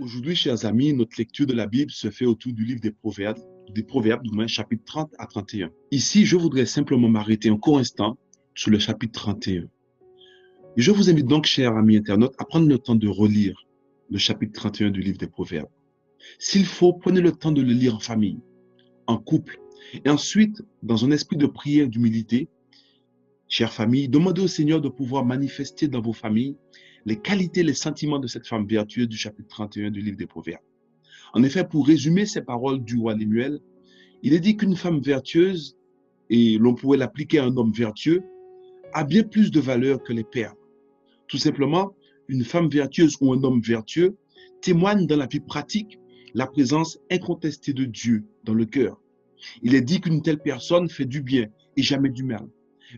Aujourd'hui, chers amis, notre lecture de la Bible se fait autour du livre des Proverbes, des Proverbes, du moins chapitre 30 à 31. Ici, je voudrais simplement m'arrêter un court instant sur le chapitre 31. Et je vous invite donc, chers amis internautes, à prendre le temps de relire le chapitre 31 du livre des Proverbes. S'il faut, prenez le temps de le lire en famille, en couple, et ensuite, dans un esprit de prière, d'humilité, chère famille, demandez au Seigneur de pouvoir manifester dans vos familles les qualités, les sentiments de cette femme vertueuse du chapitre 31 du livre des Proverbes. En effet, pour résumer ces paroles du roi Lemuel, il est dit qu'une femme vertueuse, et l'on pourrait l'appliquer à un homme vertueux, a bien plus de valeur que les pères. Tout simplement, une femme vertueuse ou un homme vertueux témoigne dans la vie pratique la présence incontestée de Dieu dans le cœur. Il est dit qu'une telle personne fait du bien et jamais du mal.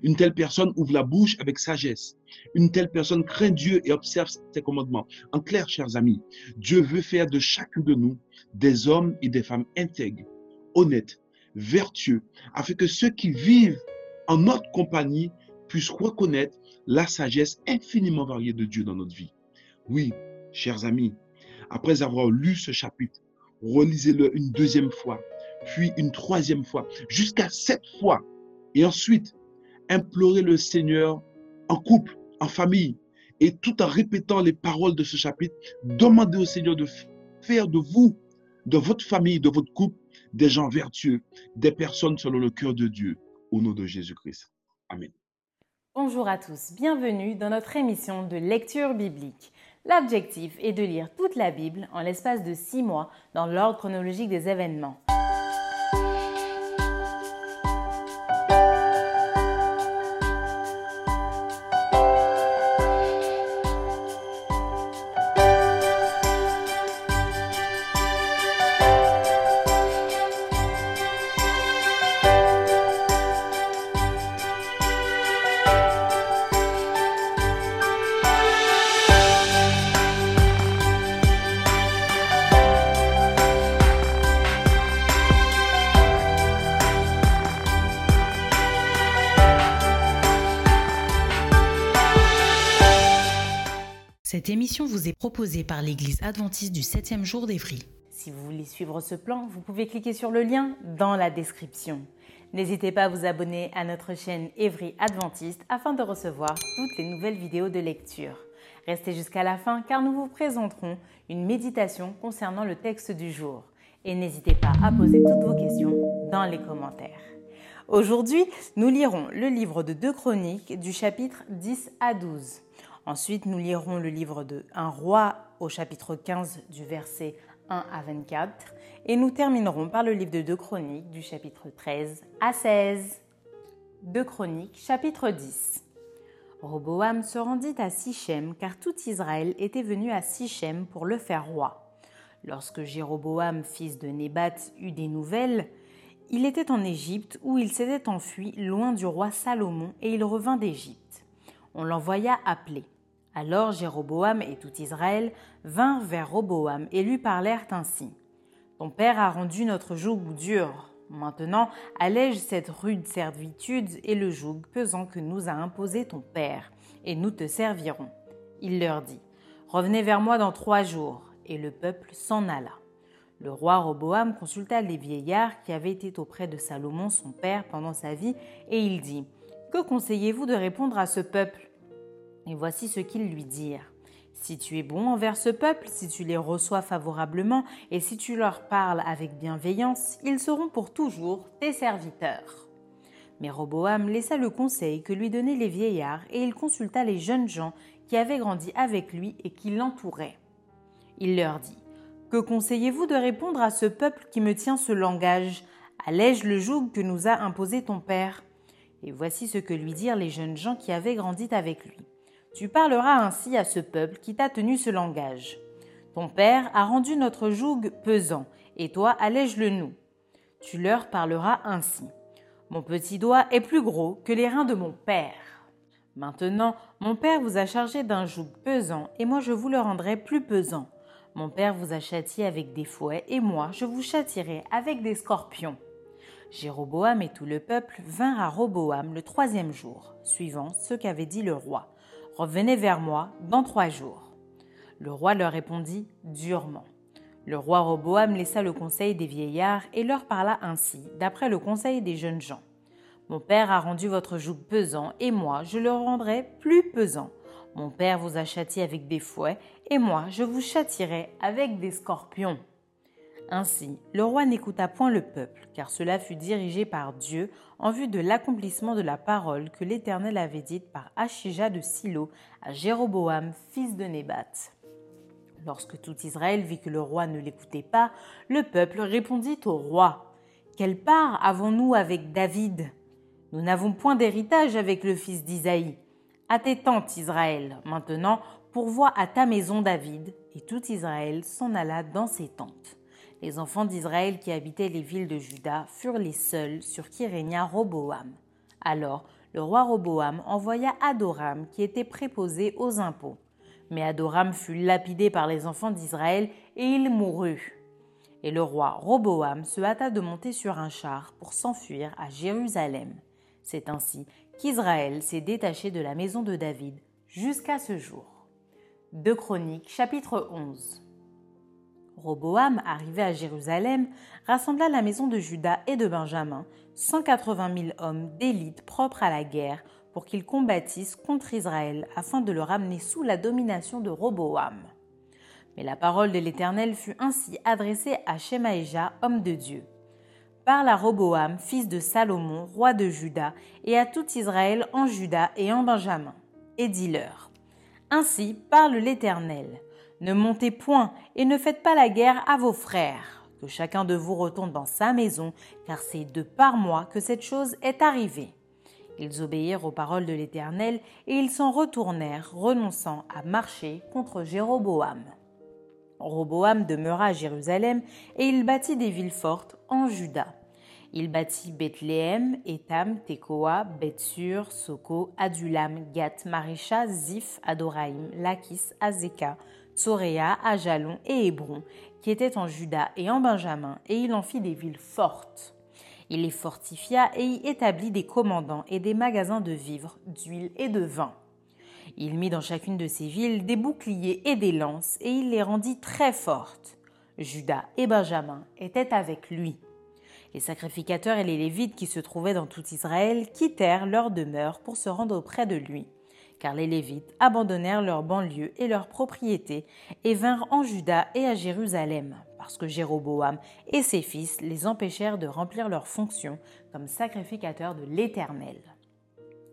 Une telle personne ouvre la bouche avec sagesse. Une telle personne craint Dieu et observe ses commandements. En clair, chers amis, Dieu veut faire de chacun de nous des hommes et des femmes intègres, honnêtes, vertueux, afin que ceux qui vivent en notre compagnie puissent reconnaître la sagesse infiniment variée de Dieu dans notre vie. Oui, chers amis, après avoir lu ce chapitre, relisez-le une deuxième fois, puis une troisième fois, jusqu'à sept fois. Et ensuite, implorez le Seigneur en couple, en famille, et tout en répétant les paroles de ce chapitre, demandez au Seigneur de faire de vous, de votre famille, de votre couple, des gens vertueux, des personnes selon le cœur de Dieu, au nom de Jésus-Christ. Amen. Bonjour à tous, bienvenue dans notre émission de lecture biblique. L'objectif est de lire toute la Bible en l'espace de six mois dans l'ordre chronologique des événements. Vous est proposée par l'Église adventiste du 7e jour d'Évry. Si vous voulez suivre ce plan, vous pouvez cliquer sur le lien dans la description. N'hésitez pas à vous abonner à notre chaîne Évry Adventiste afin de recevoir toutes les nouvelles vidéos de lecture. Restez jusqu'à la fin car nous vous présenterons une méditation concernant le texte du jour. Et n'hésitez pas à poser toutes vos questions dans les commentaires. Aujourd'hui, nous lirons le livre de 2 Chroniques du chapitre 10 à 12. Ensuite, nous lirons le livre de Un roi au chapitre 15 du verset 1 à 24 et nous terminerons par le livre de 2 Chroniques du chapitre 13 à 16. 2 Chroniques chapitre 10 Roboam se rendit à Sichem car tout Israël était venu à Sichem pour le faire roi. Lorsque Jéroboam, fils de Nébat, eut des nouvelles, il était en Égypte où il s'était enfui loin du roi Salomon et il revint d'Égypte. On l'envoya appeler. Alors Jéroboam et tout Israël vinrent vers Roboam et lui parlèrent ainsi. Ton père a rendu notre joug dur. Maintenant, allège cette rude servitude et le joug pesant que nous a imposé ton père, et nous te servirons. Il leur dit, Revenez vers moi dans trois jours. Et le peuple s'en alla. Le roi Roboam consulta les vieillards qui avaient été auprès de Salomon son père pendant sa vie, et il dit, Que conseillez-vous de répondre à ce peuple? Et voici ce qu'ils lui dirent. Si tu es bon envers ce peuple, si tu les reçois favorablement, et si tu leur parles avec bienveillance, ils seront pour toujours tes serviteurs. Mais Roboam laissa le conseil que lui donnaient les vieillards, et il consulta les jeunes gens qui avaient grandi avec lui et qui l'entouraient. Il leur dit Que conseillez-vous de répondre à ce peuple qui me tient ce langage? Allège le joug que nous a imposé ton père. Et voici ce que lui dirent les jeunes gens qui avaient grandi avec lui. Tu parleras ainsi à ce peuple qui t'a tenu ce langage. Ton père a rendu notre joug pesant, et toi allège-le nous. Tu leur parleras ainsi. Mon petit doigt est plus gros que les reins de mon père. Maintenant, mon père vous a chargé d'un joug pesant, et moi je vous le rendrai plus pesant. Mon père vous a châtié avec des fouets, et moi je vous châtierai avec des scorpions. Jéroboam et tout le peuple vinrent à Roboam le troisième jour, suivant ce qu'avait dit le roi. Revenez vers moi dans trois jours. Le roi leur répondit durement. Le roi Roboam laissa le conseil des vieillards et leur parla ainsi, d'après le conseil des jeunes gens. Mon père a rendu votre joug pesant, et moi je le rendrai plus pesant. Mon père vous a châtié avec des fouets, et moi je vous châtierai avec des scorpions. Ainsi, le roi n'écouta point le peuple, car cela fut dirigé par Dieu en vue de l'accomplissement de la parole que l'Éternel avait dite par Achija de Silo à Jéroboam, fils de Nébat. Lorsque tout Israël vit que le roi ne l'écoutait pas, le peuple répondit au roi Quelle part avons-nous avec David? Nous n'avons point d'héritage avec le fils d'Isaïe. À tes tentes, Israël, maintenant, pourvois à ta maison David. Et tout Israël s'en alla dans ses tentes. Les enfants d'Israël qui habitaient les villes de Juda furent les seuls sur qui régna Roboam. Alors le roi Roboam envoya Adoram qui était préposé aux impôts. Mais Adoram fut lapidé par les enfants d'Israël et il mourut. Et le roi Roboam se hâta de monter sur un char pour s'enfuir à Jérusalem. C'est ainsi qu'Israël s'est détaché de la maison de David jusqu'à ce jour. 2 Chroniques chapitre 11 Roboam, arrivé à Jérusalem, rassembla la maison de Juda et de Benjamin, 180 000 hommes d'élite propres à la guerre, pour qu'ils combattissent contre Israël afin de le ramener sous la domination de Roboam. Mais la parole de l'Éternel fut ainsi adressée à Shemaïja, homme de Dieu. Parle à Roboam, fils de Salomon, roi de Juda, et à tout Israël en Juda et en Benjamin. Et dis-leur Ainsi parle l'Éternel. Ne montez point et ne faites pas la guerre à vos frères, que chacun de vous retourne dans sa maison, car c'est de par moi que cette chose est arrivée. Ils obéirent aux paroles de l'Éternel et ils s'en retournèrent, renonçant à marcher contre Jéroboam. Roboam demeura à Jérusalem et il bâtit des villes fortes en Juda. Il bâtit Bethléem, Étam, Tekoa, Bethsur, Soko, Adulam, Gath, Marécha, Ziph, Adoraïm, Lakis, Azeka, Tsoréa, Ajalon et Hébron, qui étaient en Juda et en Benjamin, et il en fit des villes fortes. Il les fortifia et y établit des commandants et des magasins de vivres, d'huile et de vin. Il mit dans chacune de ces villes des boucliers et des lances, et il les rendit très fortes. Judas et Benjamin étaient avec lui. Les sacrificateurs et les Lévites qui se trouvaient dans tout Israël quittèrent leur demeure pour se rendre auprès de lui, car les Lévites abandonnèrent leurs banlieues et leurs propriétés et vinrent en Juda et à Jérusalem parce que Jéroboam et ses fils les empêchèrent de remplir leurs fonctions comme sacrificateurs de l'Éternel.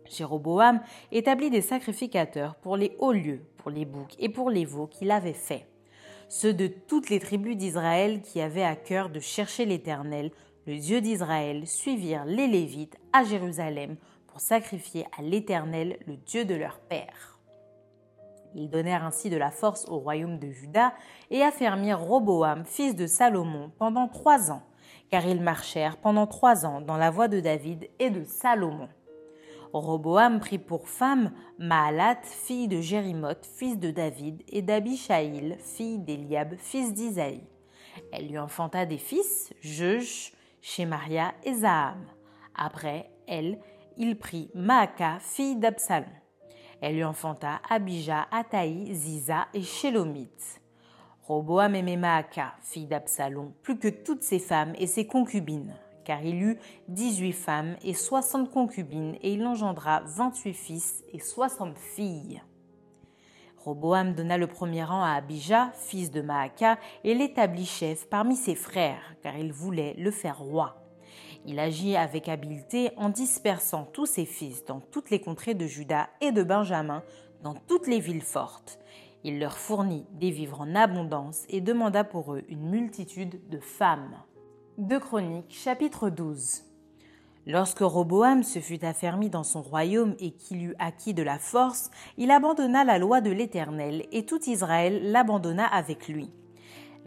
Jéroboam établit des sacrificateurs pour les hauts lieux, pour les boucs et pour les veaux qu'il avait faits. Ceux de toutes les tribus d'Israël qui avaient à cœur de chercher l'Éternel, le Dieu d'Israël, suivirent les Lévites à Jérusalem pour sacrifier à l'Éternel, le Dieu de leur père. Ils donnèrent ainsi de la force au royaume de Juda et affermirent Roboam, fils de Salomon, pendant trois ans, car ils marchèrent pendant trois ans dans la voie de David et de Salomon. Roboam prit pour femme Maalat, fille de Jérimoth, fils de David, et d'Abishaïl, fille d'Eliab, fils d'Isaïe. Elle lui enfanta des fils, Jeush, Shemaria et Zaham. Après elle, il prit Maaka, fille d'Absalom. Elle lui enfanta Abijah, Ataï, Ziza et Shélomite. Roboam aimait Maaka, fille d'Absalom, plus que toutes ses femmes et ses concubines, car il eut dix-huit femmes et soixante concubines, et il engendra vingt-huit fils et soixante filles. Roboam donna le premier rang à Abijah, fils de Maaka, et l'établit chef parmi ses frères, car il voulait le faire roi. Il agit avec habileté en dispersant tous ses fils dans toutes les contrées de Juda et de Benjamin, dans toutes les villes fortes. Il leur fournit des vivres en abondance et demanda pour eux une multitude de femmes. 2 Chroniques chapitre 12 Lorsque Roboam se fut affermi dans son royaume et qu'il eut acquis de la force, il abandonna la loi de l'Éternel et tout Israël l'abandonna avec lui.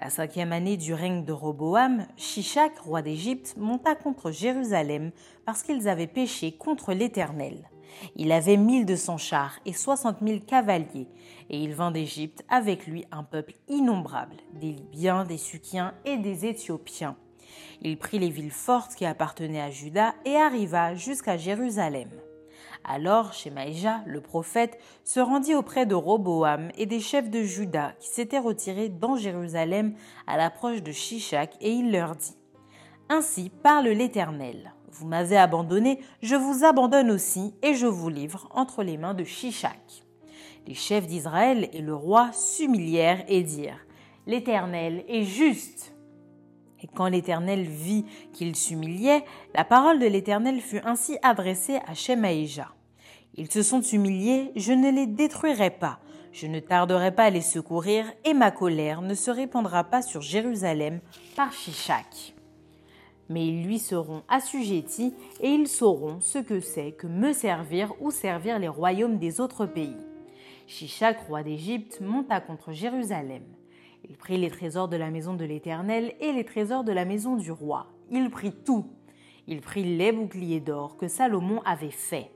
La cinquième année du règne de Roboam, Shishak, roi d'Égypte, monta contre Jérusalem parce qu'ils avaient péché contre l'Éternel. Il avait mille deux cents chars et soixante mille cavaliers, et il vint d'Égypte avec lui un peuple innombrable, des Libyens, des Sukiens et des Éthiopiens. Il prit les villes fortes qui appartenaient à Juda et arriva jusqu'à Jérusalem. Alors Shemaïja, le prophète, se rendit auprès de Roboam et des chefs de Juda qui s'étaient retirés dans Jérusalem à l'approche de Shishak et il leur dit Ainsi parle l'Éternel. Vous m'avez abandonné, je vous abandonne aussi et je vous livre entre les mains de Shishak. Les chefs d'Israël et le roi s'humilièrent et dirent L'Éternel est juste. Et quand l'Éternel vit qu'il s'humiliait, la parole de l'Éternel fut ainsi adressée à Shemaïja. Ils se sont humiliés, je ne les détruirai pas, je ne tarderai pas à les secourir, et ma colère ne se répandra pas sur Jérusalem par Shishak. Mais ils lui seront assujettis, et ils sauront ce que c'est que me servir ou servir les royaumes des autres pays. Shishak, roi d'Égypte, monta contre Jérusalem. Il prit les trésors de la maison de l'Éternel et les trésors de la maison du roi. Il prit tout. Il prit les boucliers d'or que Salomon avait faits.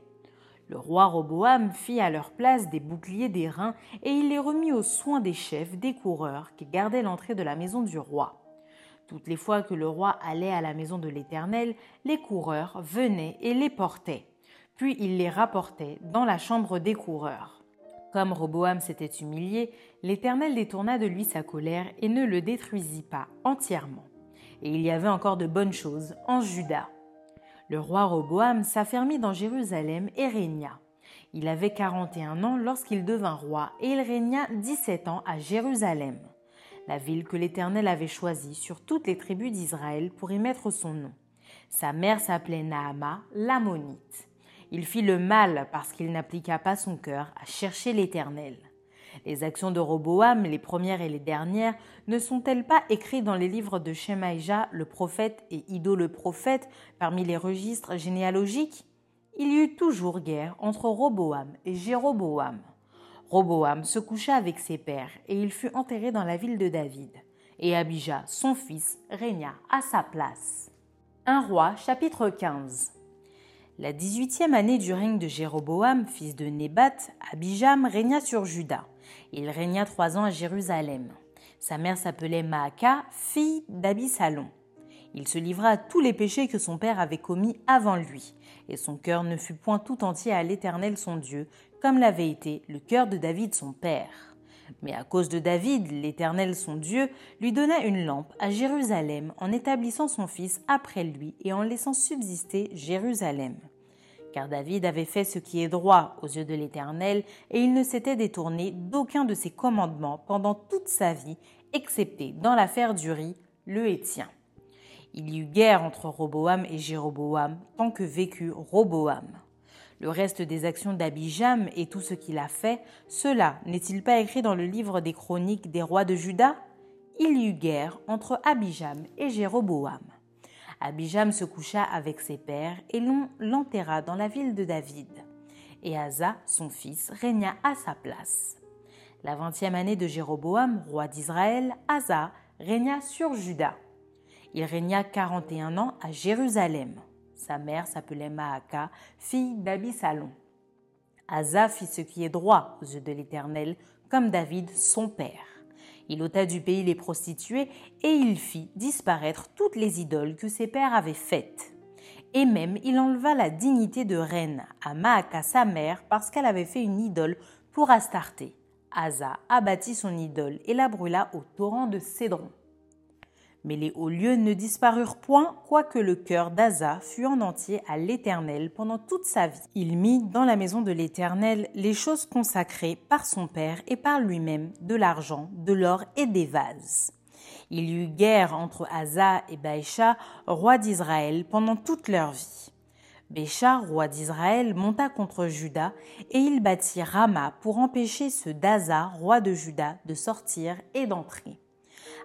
Le roi Roboam fit à leur place des boucliers d'airain et il les remit aux soins des chefs, des coureurs qui gardaient l'entrée de la maison du roi. Toutes les fois que le roi allait à la maison de l'Éternel, les coureurs venaient et les portaient. Puis il les rapportait dans la chambre des coureurs. Comme Roboam s'était humilié, l'Éternel détourna de lui sa colère et ne le détruisit pas entièrement. Et il y avait encore de bonnes choses en Juda. Le roi Roboam s'affermit dans Jérusalem et régna. Il avait 41 ans lorsqu'il devint roi et il régna 17 ans à Jérusalem, la ville que l'Éternel avait choisie sur toutes les tribus d'Israël pour y mettre son nom. Sa mère s'appelait Naama, l'Ammonite. Il fit le mal parce qu'il n'appliqua pas son cœur à chercher l'Éternel. Les actions de Roboam, les premières et les dernières, ne sont-elles pas écrites dans les livres de Shemaïja, le prophète, et Ido le prophète, parmi les registres généalogiques? Il y eut toujours guerre entre Roboam et Jéroboam. Roboam se coucha avec ses pères, et il fut enterré dans la ville de David. Et Abijah, son fils, régna à sa place. 1 roi, chapitre 15. La dix-huitième année du règne de Jéroboam, fils de Nébat, Abijam régna sur Juda. Il régna trois ans à Jérusalem. Sa mère s'appelait Maaka, fille d'Abisalon. Il se livra à tous les péchés que son père avait commis avant lui, et son cœur ne fut point tout entier à l'Éternel son Dieu, comme l'avait été le cœur de David son père. Mais à cause de David, l'Éternel son Dieu lui donna une lampe à Jérusalem en établissant son fils après lui et en laissant subsister Jérusalem. Car David avait fait ce qui est droit aux yeux de l'Éternel et il ne s'était détourné d'aucun de ses commandements pendant toute sa vie, excepté dans l'affaire du riz, le Hétien. Il y eut guerre entre Roboam et Jéroboam tant que vécut Roboam le reste des actions d'Abijam et tout ce qu'il a fait, cela n'est-il pas écrit dans le livre des chroniques des rois de Juda? Il y eut guerre entre Abijam et Jéroboam. Abijam se coucha avec ses pères et l'on l'enterra dans la ville de David. Et Asa, son fils, régna à sa place. La vingtième année de Jéroboam, roi d'Israël, Asa régna sur Juda. Il régna quarante et un ans à Jérusalem. Sa mère s'appelait Maaka, fille d'Abisalon. Asa fit ce qui est droit aux yeux de l'Éternel, comme David son père. Il ôta du pays les prostituées et il fit disparaître toutes les idoles que ses pères avaient faites. Et même il enleva la dignité de reine à Maaka sa mère parce qu'elle avait fait une idole pour Astarté. Asa abattit son idole et la brûla au torrent de Cédron. Mais les hauts lieux ne disparurent point, quoique le cœur d'Asa fût en entier à l'Éternel pendant toute sa vie. Il mit dans la maison de l'Éternel les choses consacrées par son père et par lui-même, de l'argent, de l'or et des vases. Il y eut guerre entre Asa et Baïcha, roi d'Israël, pendant toute leur vie. Bécha, roi d'Israël, monta contre Juda, et il bâtit Rama pour empêcher ceux d'Asa, roi de Juda, de sortir et d'entrer.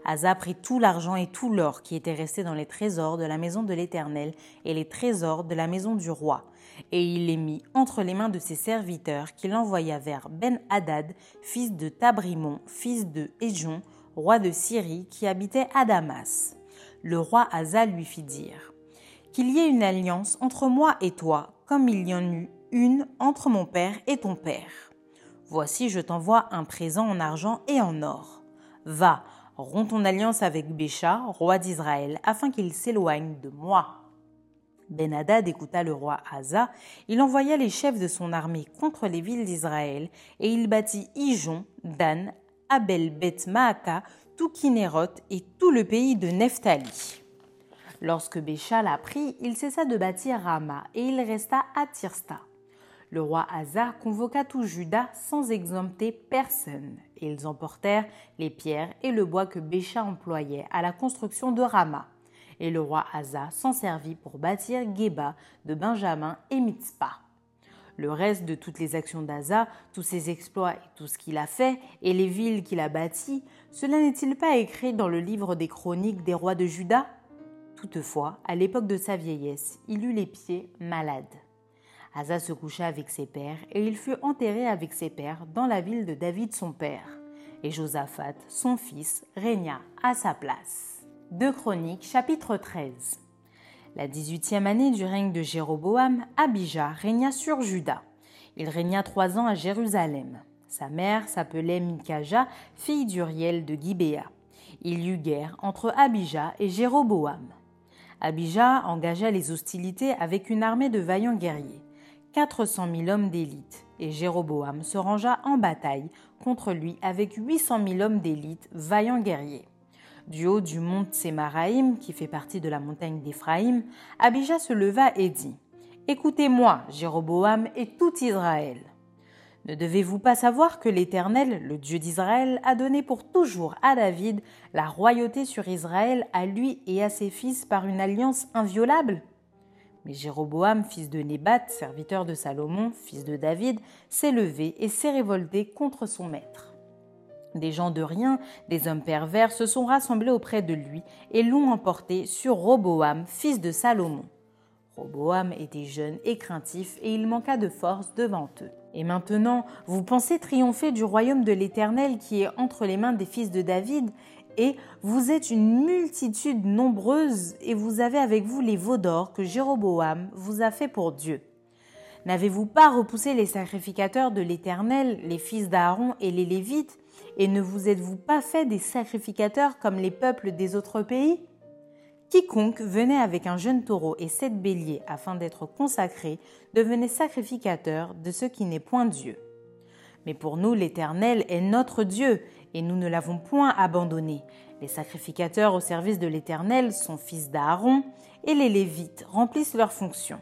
Asa prit tout l'argent et tout l'or qui était resté dans les trésors de la maison de l'Éternel et les trésors de la maison du roi, et il les mit entre les mains de ses serviteurs qu'il envoya vers Ben-Hadad, fils de Tabrimon, fils de Ejon, roi de Syrie, qui habitait à Damas. Le roi Asa lui fit dire Qu'il y ait une alliance entre moi et toi, comme il y en eut une entre mon père et ton père. Voici, je t'envoie un présent en argent et en or. Va, Romps ton alliance avec Bécha, roi d'Israël, afin qu'il s'éloigne de moi. Ben-Hadad écouta le roi Asa, il envoya les chefs de son armée contre les villes d'Israël, et il bâtit Ijon, Dan, Abel Beth Maaka, tout Kinéroth et tout le pays de Nephtali. Lorsque Bécha l'apprit, il cessa de bâtir Rama et il resta à Tirsta. Le roi Asa convoqua tout Juda sans exempter personne, ils emportèrent les pierres et le bois que Bécha employait à la construction de Rama et le roi Asa s'en servit pour bâtir Geba de Benjamin et Mitzpah. Le reste de toutes les actions d'Asa, tous ses exploits et tout ce qu'il a fait, et les villes qu'il a bâties, cela n'est-il pas écrit dans le livre des chroniques des rois de Juda? Toutefois, à l'époque de sa vieillesse, il eut les pieds malades. Asa se coucha avec ses pères, et il fut enterré avec ses pères dans la ville de David son père. Et Josaphat, son fils, régna à sa place. 2 Chroniques, chapitre 13. La dix-huitième année du règne de Jéroboam, Abijah régna sur Juda. Il régna trois ans à Jérusalem. Sa mère s'appelait Mikaja, fille d'Uriel de Gibéa. Il y eut guerre entre Abijah et Jéroboam. Abijah engagea les hostilités avec une armée de vaillants guerriers, 400 000 hommes d'élite, et Jéroboam se rangea en bataille contre lui avec 800 000 hommes d'élite, vaillants guerriers. Du haut du mont Tsemaraïm, qui fait partie de la montagne d'Éphraïm, Abijah se leva et dit Écoutez-moi, Jéroboam et tout Israël. Ne devez-vous pas savoir que l'Éternel, le Dieu d'Israël, a donné pour toujours à David la royauté sur Israël à lui et à ses fils par une alliance inviolable? Mais Jéroboam, fils de Nébat, serviteur de Salomon, fils de David, s'est levé et s'est révolté contre son maître. Des gens de rien, des hommes pervers se sont rassemblés auprès de lui et l'ont emporté sur Roboam, fils de Salomon. Roboam était jeune et craintif et il manqua de force devant eux. Et maintenant, vous pensez triompher du royaume de l'Éternel qui est entre les mains des fils de David et vous êtes une multitude nombreuse et vous avez avec vous les veaux d'or que Jéroboam vous a fait pour Dieu. N'avez-vous pas repoussé les sacrificateurs de l'Éternel, les fils d'Aaron et les Lévites, et ne vous êtes-vous pas fait des sacrificateurs comme les peuples des autres pays? Quiconque venait avec un jeune taureau et sept béliers afin d'être consacré devenait sacrificateur de ce qui n'est point Dieu. Mais pour nous, l'Éternel est notre Dieu, et nous ne l'avons point abandonné. Les sacrificateurs au service de l'Éternel sont fils d'Aaron, et les Lévites remplissent leurs fonctions.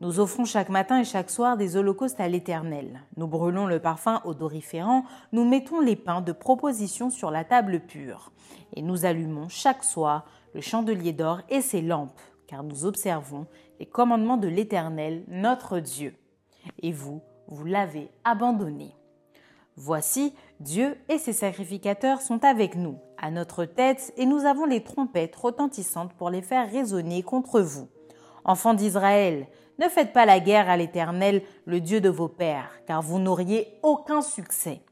Nous offrons chaque matin et chaque soir des holocaustes à l'Éternel. Nous brûlons le parfum odoriférant, nous mettons les pains de proposition sur la table pure, et nous allumons chaque soir le chandelier d'or et ses lampes, car nous observons les commandements de l'Éternel, notre Dieu. Et vous, vous l'avez abandonné. Voici, Dieu et ses sacrificateurs sont avec nous, à notre tête, et nous avons les trompettes retentissantes pour les faire résonner contre vous. Enfants d'Israël, ne faites pas la guerre à l'Éternel, le Dieu de vos pères, car vous n'auriez aucun succès.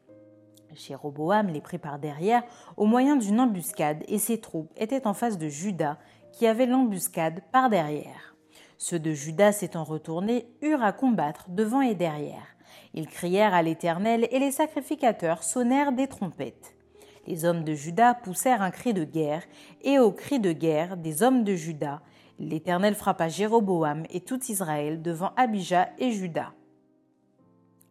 Jéroboam les prit par derrière au moyen d'une embuscade, et ses troupes étaient en face de Judas, qui avait l'embuscade par derrière. Ceux de Judas s'étant retournés eurent à combattre devant et derrière. Ils crièrent à l'Éternel, et les sacrificateurs sonnèrent des trompettes. Les hommes de Judas poussèrent un cri de guerre, et au cri de guerre des hommes de Judas, L'Éternel frappa Jéroboam et tout Israël devant Abijah et Juda.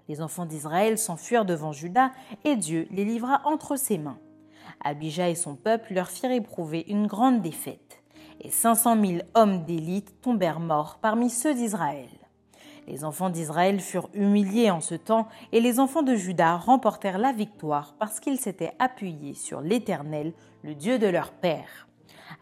Les enfants d'Israël s'enfuirent devant Juda et Dieu les livra entre ses mains. Abijah et son peuple leur firent éprouver une grande défaite, et cinq cent mille hommes d'élite tombèrent morts parmi ceux d'Israël. Les enfants d'Israël furent humiliés en ce temps, et les enfants de Juda remportèrent la victoire parce qu'ils s'étaient appuyés sur l'Éternel, le Dieu de leur père.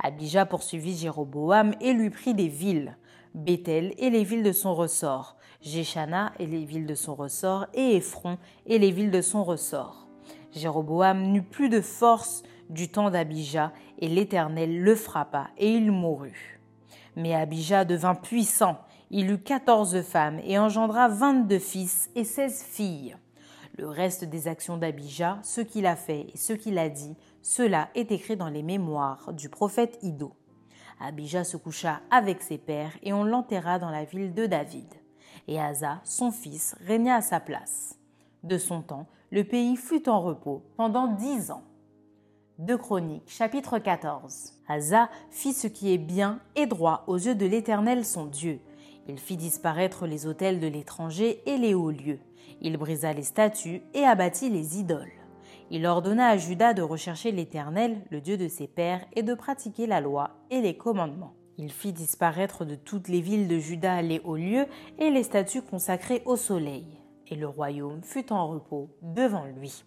Abijah poursuivit Jéroboam et lui prit des villes, Bethel et les villes de son ressort, Jéchana et les villes de son ressort, et Ephron et les villes de son ressort. Jéroboam n'eut plus de force du temps d'Abijah, et l'Éternel le frappa, et il mourut. Mais Abijah devint puissant, il eut quatorze femmes, et engendra vingt-deux fils et seize filles. Le reste des actions d'Abijah, ce qu'il a fait et ce qu'il a dit, cela est écrit dans les mémoires du prophète Ido. Abijah se coucha avec ses pères et on l'enterra dans la ville de David. Et Asa, son fils, régna à sa place. De son temps, le pays fut en repos pendant dix ans. 2 Chroniques, chapitre 14. Asa fit ce qui est bien et droit aux yeux de l'Éternel son Dieu. Il fit disparaître les autels de l'étranger et les hauts lieux. Il brisa les statues et abattit les idoles. Il ordonna à Judas de rechercher l'Éternel, le Dieu de ses pères, et de pratiquer la loi et les commandements. Il fit disparaître de toutes les villes de Juda les hauts lieux et les statues consacrées au soleil. Et le royaume fut en repos devant lui.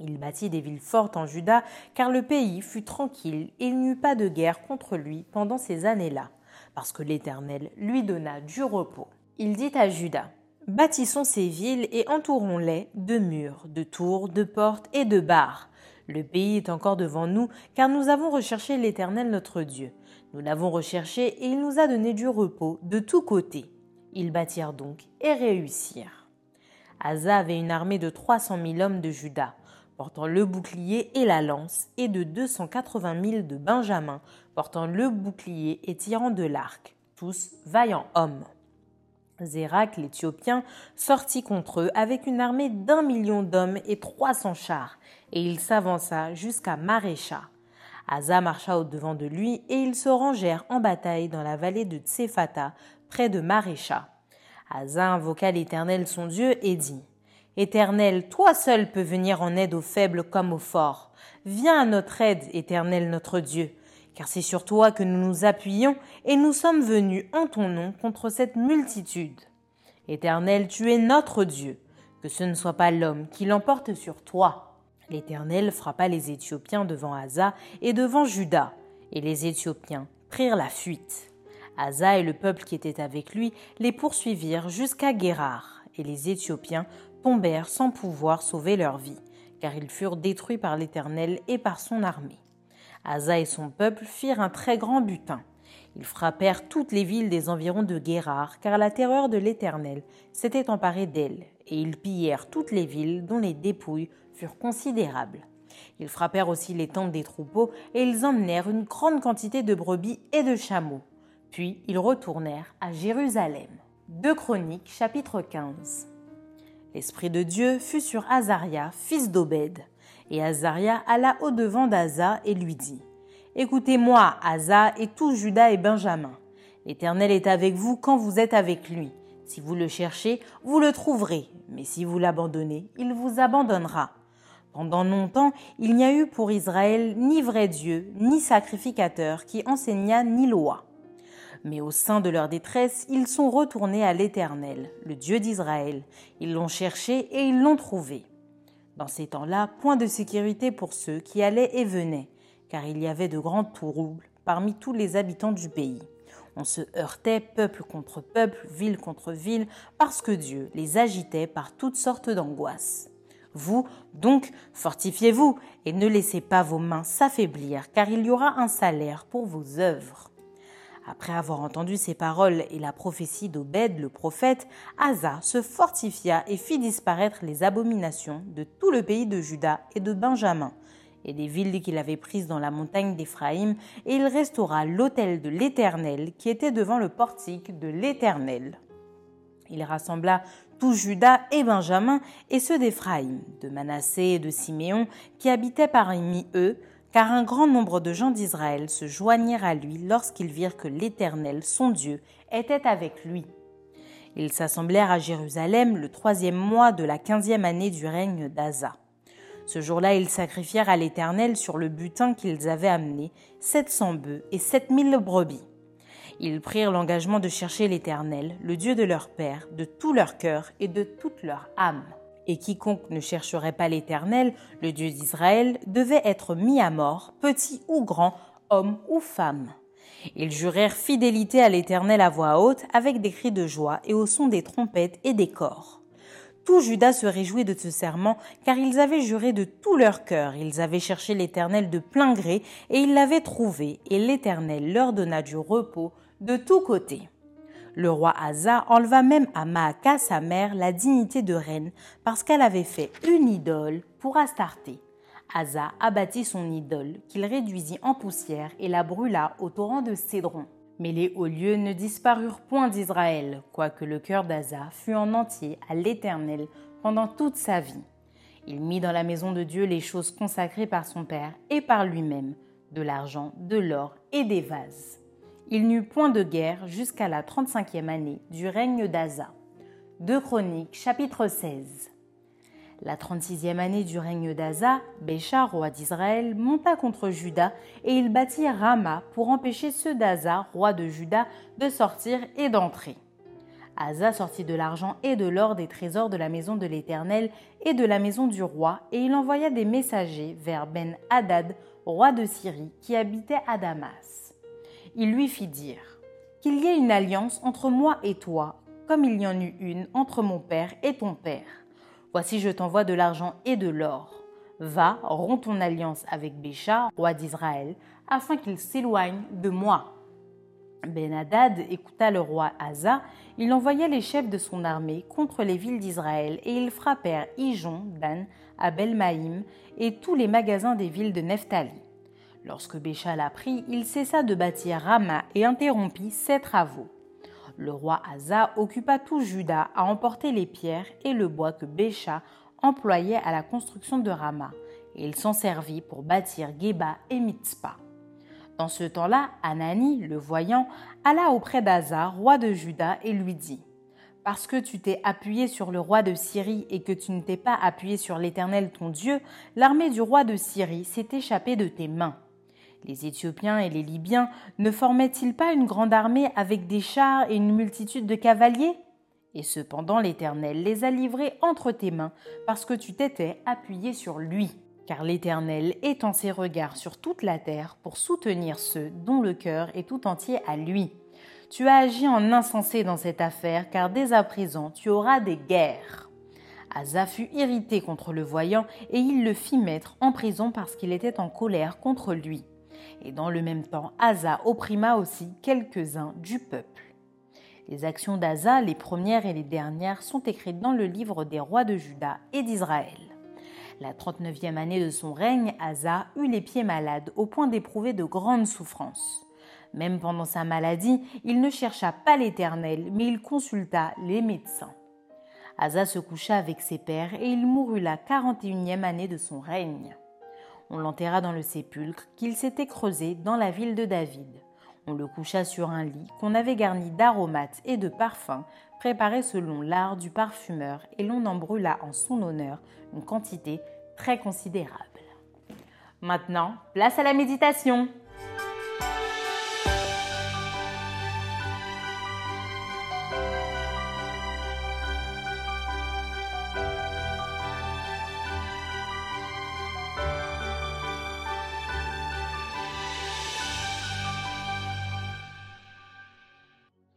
Il bâtit des villes fortes en Juda, car le pays fut tranquille et il n'y eut pas de guerre contre lui pendant ces années-là, parce que l'Éternel lui donna du repos. Il dit à Juda Bâtissons ces villes et entourons-les de murs, de tours, de portes et de barres. Le pays est encore devant nous, car nous avons recherché l'Éternel notre Dieu. Nous l'avons recherché et il nous a donné du repos de tous côtés. Ils bâtirent donc et réussirent. Asa avait une armée de trois cent mille hommes de Juda portant le bouclier et la lance, et de 280 000 de Benjamin, portant le bouclier et tirant de l'arc, tous vaillants hommes. Zérak, l'Éthiopien, sortit contre eux avec une armée d'un million d'hommes et trois cents chars, et il s'avança jusqu'à Marécha. Asa marcha au-devant de lui, et ils se rangèrent en bataille dans la vallée de Tsephata, près de Marécha. Asa invoqua l'Éternel son Dieu et dit Éternel, toi seul peux venir en aide aux faibles comme aux forts. Viens à notre aide, Éternel notre Dieu, car c'est sur toi que nous nous appuyons et nous sommes venus en ton nom contre cette multitude. Éternel, tu es notre Dieu, que ce ne soit pas l'homme qui l'emporte sur toi. L'Éternel frappa les Éthiopiens devant Asa et devant Juda, et les Éthiopiens prirent la fuite. Asa et le peuple qui était avec lui les poursuivirent jusqu'à Guérard, et les Éthiopiens sans pouvoir sauver leur vie, car ils furent détruits par l'Éternel et par son armée. Asa et son peuple firent un très grand butin. Ils frappèrent toutes les villes des environs de Guérard, car la terreur de l'Éternel s'était emparée d'elles, et ils pillèrent toutes les villes dont les dépouilles furent considérables. Ils frappèrent aussi les tentes des troupeaux, et ils emmenèrent une grande quantité de brebis et de chameaux. Puis ils retournèrent à Jérusalem. 2 Chroniques chapitre 15 L'Esprit de Dieu fut sur Azaria, fils d'Obed. Et Azaria alla au-devant d'Aza et lui dit Écoutez-moi, Asa et tout Judas et Benjamin. L'Éternel est avec vous quand vous êtes avec lui. Si vous le cherchez, vous le trouverez, mais si vous l'abandonnez, il vous abandonnera. Pendant longtemps, il n'y a eu pour Israël ni vrai Dieu, ni sacrificateur qui enseigna ni loi. Mais au sein de leur détresse, ils sont retournés à l'Éternel, le Dieu d'Israël. Ils l'ont cherché et ils l'ont trouvé. Dans ces temps-là, point de sécurité pour ceux qui allaient et venaient, car il y avait de grands troubles parmi tous les habitants du pays. On se heurtait peuple contre peuple, ville contre ville, parce que Dieu les agitait par toutes sortes d'angoisses. Vous, donc, fortifiez-vous et ne laissez pas vos mains s'affaiblir, car il y aura un salaire pour vos œuvres. Après avoir entendu ces paroles et la prophétie d'Obed le prophète, Asa se fortifia et fit disparaître les abominations de tout le pays de Juda et de Benjamin, et des villes qu'il avait prises dans la montagne d'Éphraïm, et il restaura l'autel de l'Éternel qui était devant le portique de l'Éternel. Il rassembla tout Juda et Benjamin et ceux d'Éphraïm, de Manassé et de Siméon, qui habitaient parmi eux, car un grand nombre de gens d'Israël se joignirent à lui lorsqu'ils virent que l'Éternel, son Dieu, était avec lui. Ils s'assemblèrent à Jérusalem le troisième mois de la quinzième année du règne d'Asa. Ce jour-là, ils sacrifièrent à l'Éternel sur le butin qu'ils avaient amené sept cents bœufs et sept mille brebis. Ils prirent l'engagement de chercher l'Éternel, le Dieu de leur père, de tout leur cœur et de toute leur âme et quiconque ne chercherait pas l'Éternel, le Dieu d'Israël, devait être mis à mort, petit ou grand, homme ou femme. Ils jurèrent fidélité à l'Éternel à voix haute, avec des cris de joie et au son des trompettes et des corps. Tout Judas se réjouit de ce serment, car ils avaient juré de tout leur cœur, ils avaient cherché l'Éternel de plein gré, et ils l'avaient trouvé, et l'Éternel leur donna du repos de tous côtés. Le roi Asa enleva même à Maaka, sa mère, la dignité de reine parce qu'elle avait fait une idole pour Astarté. Asa abattit son idole, qu'il réduisit en poussière et la brûla au torrent de Cédron. Mais les hauts lieux ne disparurent point d'Israël, quoique le cœur d'Asa fût en entier à l'Éternel pendant toute sa vie. Il mit dans la maison de Dieu les choses consacrées par son Père et par lui-même, de l'argent, de l'or et des vases. Il n'eut point de guerre jusqu'à la 35e année du règne d'Asa. 2 Chroniques chapitre 16 La 36e année du règne d'Asa, Bécha, roi d'Israël, monta contre Juda et il bâtit Rama pour empêcher ceux d'Asa, roi de Juda, de sortir et d'entrer. Asa sortit de l'argent et de l'or des trésors de la maison de l'Éternel et de la maison du roi, et il envoya des messagers vers Ben-Hadad, roi de Syrie, qui habitait à Damas. Il lui fit dire Qu'il y ait une alliance entre moi et toi, comme il y en eut une entre mon père et ton père. Voici, je t'envoie de l'argent et de l'or. Va, romps ton alliance avec Bécha, roi d'Israël, afin qu'il s'éloigne de moi. Ben-Hadad écouta le roi Asa, il envoya les chefs de son armée contre les villes d'Israël et ils frappèrent Ijon, Dan, Abel-Maïm et tous les magasins des villes de Nephtali. Lorsque Bécha l'apprit, il cessa de bâtir Rama et interrompit ses travaux. Le roi Asa occupa tout Juda à emporter les pierres et le bois que Bécha employait à la construction de Rama, et il s'en servit pour bâtir Geba et Mitzpah. Dans ce temps-là, Anani, le voyant, alla auprès d'Asa, roi de Juda, et lui dit Parce que tu t'es appuyé sur le roi de Syrie et que tu ne t'es pas appuyé sur l'Éternel ton Dieu, l'armée du roi de Syrie s'est échappée de tes mains. Les Éthiopiens et les Libyens ne formaient-ils pas une grande armée avec des chars et une multitude de cavaliers? Et cependant l'Éternel les a livrés entre tes mains parce que tu t'étais appuyé sur lui car l'Éternel étend ses regards sur toute la terre pour soutenir ceux dont le cœur est tout entier à lui. Tu as agi en insensé dans cette affaire, car dès à présent tu auras des guerres. Asa fut irrité contre le voyant et il le fit mettre en prison parce qu'il était en colère contre lui. Et dans le même temps, Asa opprima aussi quelques-uns du peuple. Les actions d'Asa, les premières et les dernières, sont écrites dans le livre des rois de Juda et d'Israël. La 39e année de son règne, Asa eut les pieds malades au point d'éprouver de grandes souffrances. Même pendant sa maladie, il ne chercha pas l'Éternel, mais il consulta les médecins. Asa se coucha avec ses pères et il mourut la 41e année de son règne. On l'enterra dans le sépulcre qu'il s'était creusé dans la ville de David. On le coucha sur un lit qu'on avait garni d'aromates et de parfums préparés selon l'art du parfumeur et l'on en brûla en son honneur une quantité très considérable. Maintenant, place à la méditation.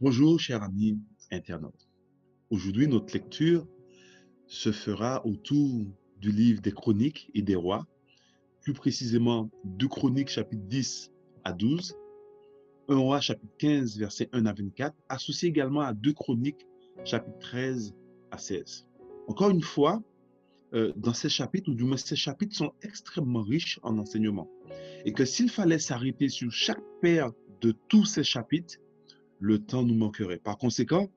Bonjour, chers amis internautes. Aujourd'hui, notre lecture se fera autour du livre des Chroniques et des Rois, plus précisément 2 Chroniques chapitre 10 à 12, 1 Roi chapitre 15 verset 1 à 24, associé également à 2 Chroniques chapitre 13 à 16. Encore une fois, euh, dans ces chapitres, ou du moins ces chapitres sont extrêmement riches en enseignements. Et que s'il fallait s'arrêter sur chaque paire de tous ces chapitres, le temps nous manquerait. Par conséquent,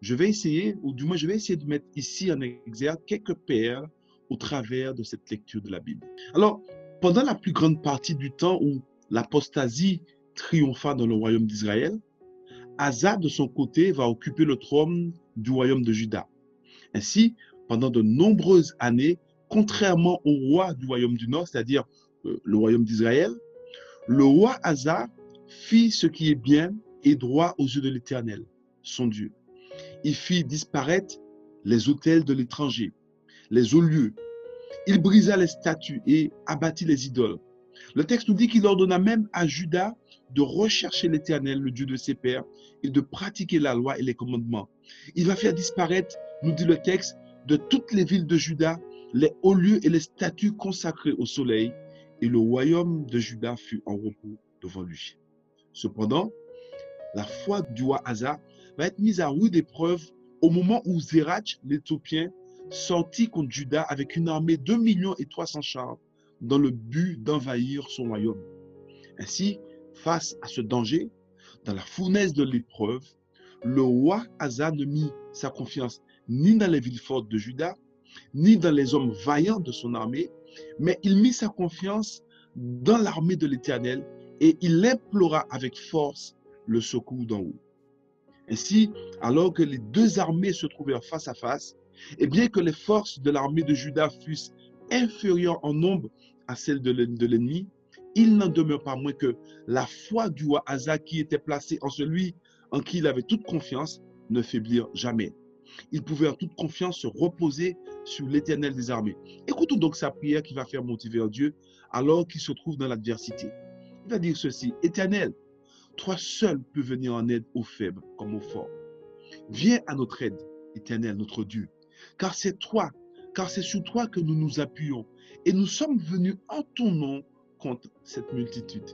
je vais essayer, ou du moins je vais essayer de mettre ici en exergue quelques perles au travers de cette lecture de la Bible. Alors, pendant la plus grande partie du temps où l'apostasie triompha dans le royaume d'Israël, Asa, de son côté, va occuper le trône du royaume de Juda. Ainsi, pendant de nombreuses années, contrairement au roi du royaume du Nord, c'est-à-dire euh, le royaume d'Israël, le roi Asa fit ce qui est bien et droit aux yeux de l'Éternel, son Dieu. Il fit disparaître les hôtels de l'étranger, les hauts lieux. Il brisa les statues et abattit les idoles. Le texte nous dit qu'il ordonna même à Judas de rechercher l'Éternel, le Dieu de ses pères, et de pratiquer la loi et les commandements. Il va faire disparaître, nous dit le texte, de toutes les villes de Juda, les hauts lieux et les statues consacrées au soleil, et le royaume de Juda fut en repos devant lui. Cependant, la foi du roi Asa va être mise à rude épreuve au moment où Zerach, l'Éthiopien, sortit contre Juda avec une armée de 2 millions et 300 chars dans le but d'envahir son royaume. Ainsi, face à ce danger, dans la fournaise de l'épreuve, le roi Asa ne mit sa confiance ni dans les villes fortes de Juda, ni dans les hommes vaillants de son armée, mais il mit sa confiance dans l'armée de l'Éternel et il implora avec force le secours d'en haut. Ainsi, alors que les deux armées se trouvèrent face à face, et bien que les forces de l'armée de Juda fussent inférieures en nombre à celles de l'ennemi, il n'en demeure pas moins que la foi du roi Asa qui était placée en celui en qui il avait toute confiance ne faiblirent jamais. Il pouvait en toute confiance se reposer sur l'éternel des armées. Écoutons donc sa prière qui va faire monter vers Dieu alors qu'il se trouve dans l'adversité. Il va dire ceci, Éternel, toi seul peux venir en aide aux faibles comme aux forts. Viens à notre aide, Éternel, notre Dieu, car c'est toi, car c'est sur toi que nous nous appuyons, et nous sommes venus en ton nom contre cette multitude.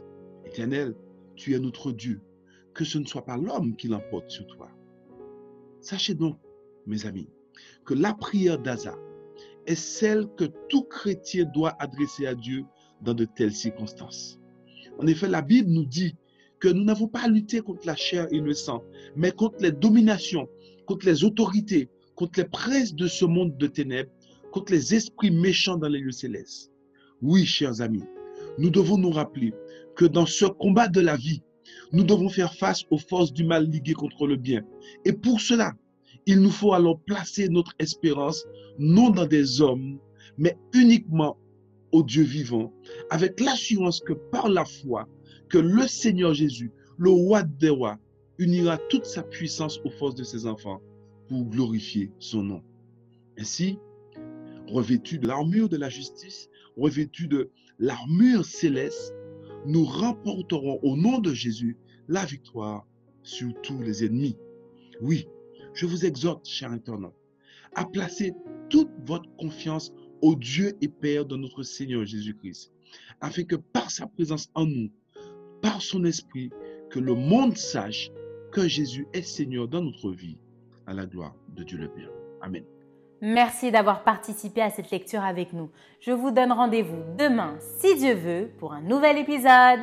Éternel, tu es notre Dieu, que ce ne soit pas l'homme qui l'emporte sur toi. Sachez donc, mes amis, que la prière d'Aza est celle que tout chrétien doit adresser à Dieu dans de telles circonstances. En effet, la Bible nous dit que nous n'avons pas à lutter contre la chair et le sang, mais contre les dominations, contre les autorités, contre les princes de ce monde de ténèbres, contre les esprits méchants dans les lieux célestes. Oui, chers amis, nous devons nous rappeler que dans ce combat de la vie, nous devons faire face aux forces du mal liguées contre le bien. Et pour cela, il nous faut alors placer notre espérance non dans des hommes, mais uniquement au Dieu vivant, avec l'assurance que par la foi, que le Seigneur Jésus, le roi des rois, unira toute sa puissance aux forces de ses enfants pour glorifier son nom. Ainsi, revêtus de l'armure de la justice, revêtus de l'armure céleste, nous remporterons au nom de Jésus la victoire sur tous les ennemis. Oui, je vous exhorte, chers internautes, à placer toute votre confiance au Dieu et Père de notre Seigneur Jésus-Christ, afin que par sa présence en nous, par son esprit, que le monde sache que Jésus est Seigneur dans notre vie, à la gloire de Dieu le Père. Amen. Merci d'avoir participé à cette lecture avec nous. Je vous donne rendez-vous demain, si Dieu veut, pour un nouvel épisode.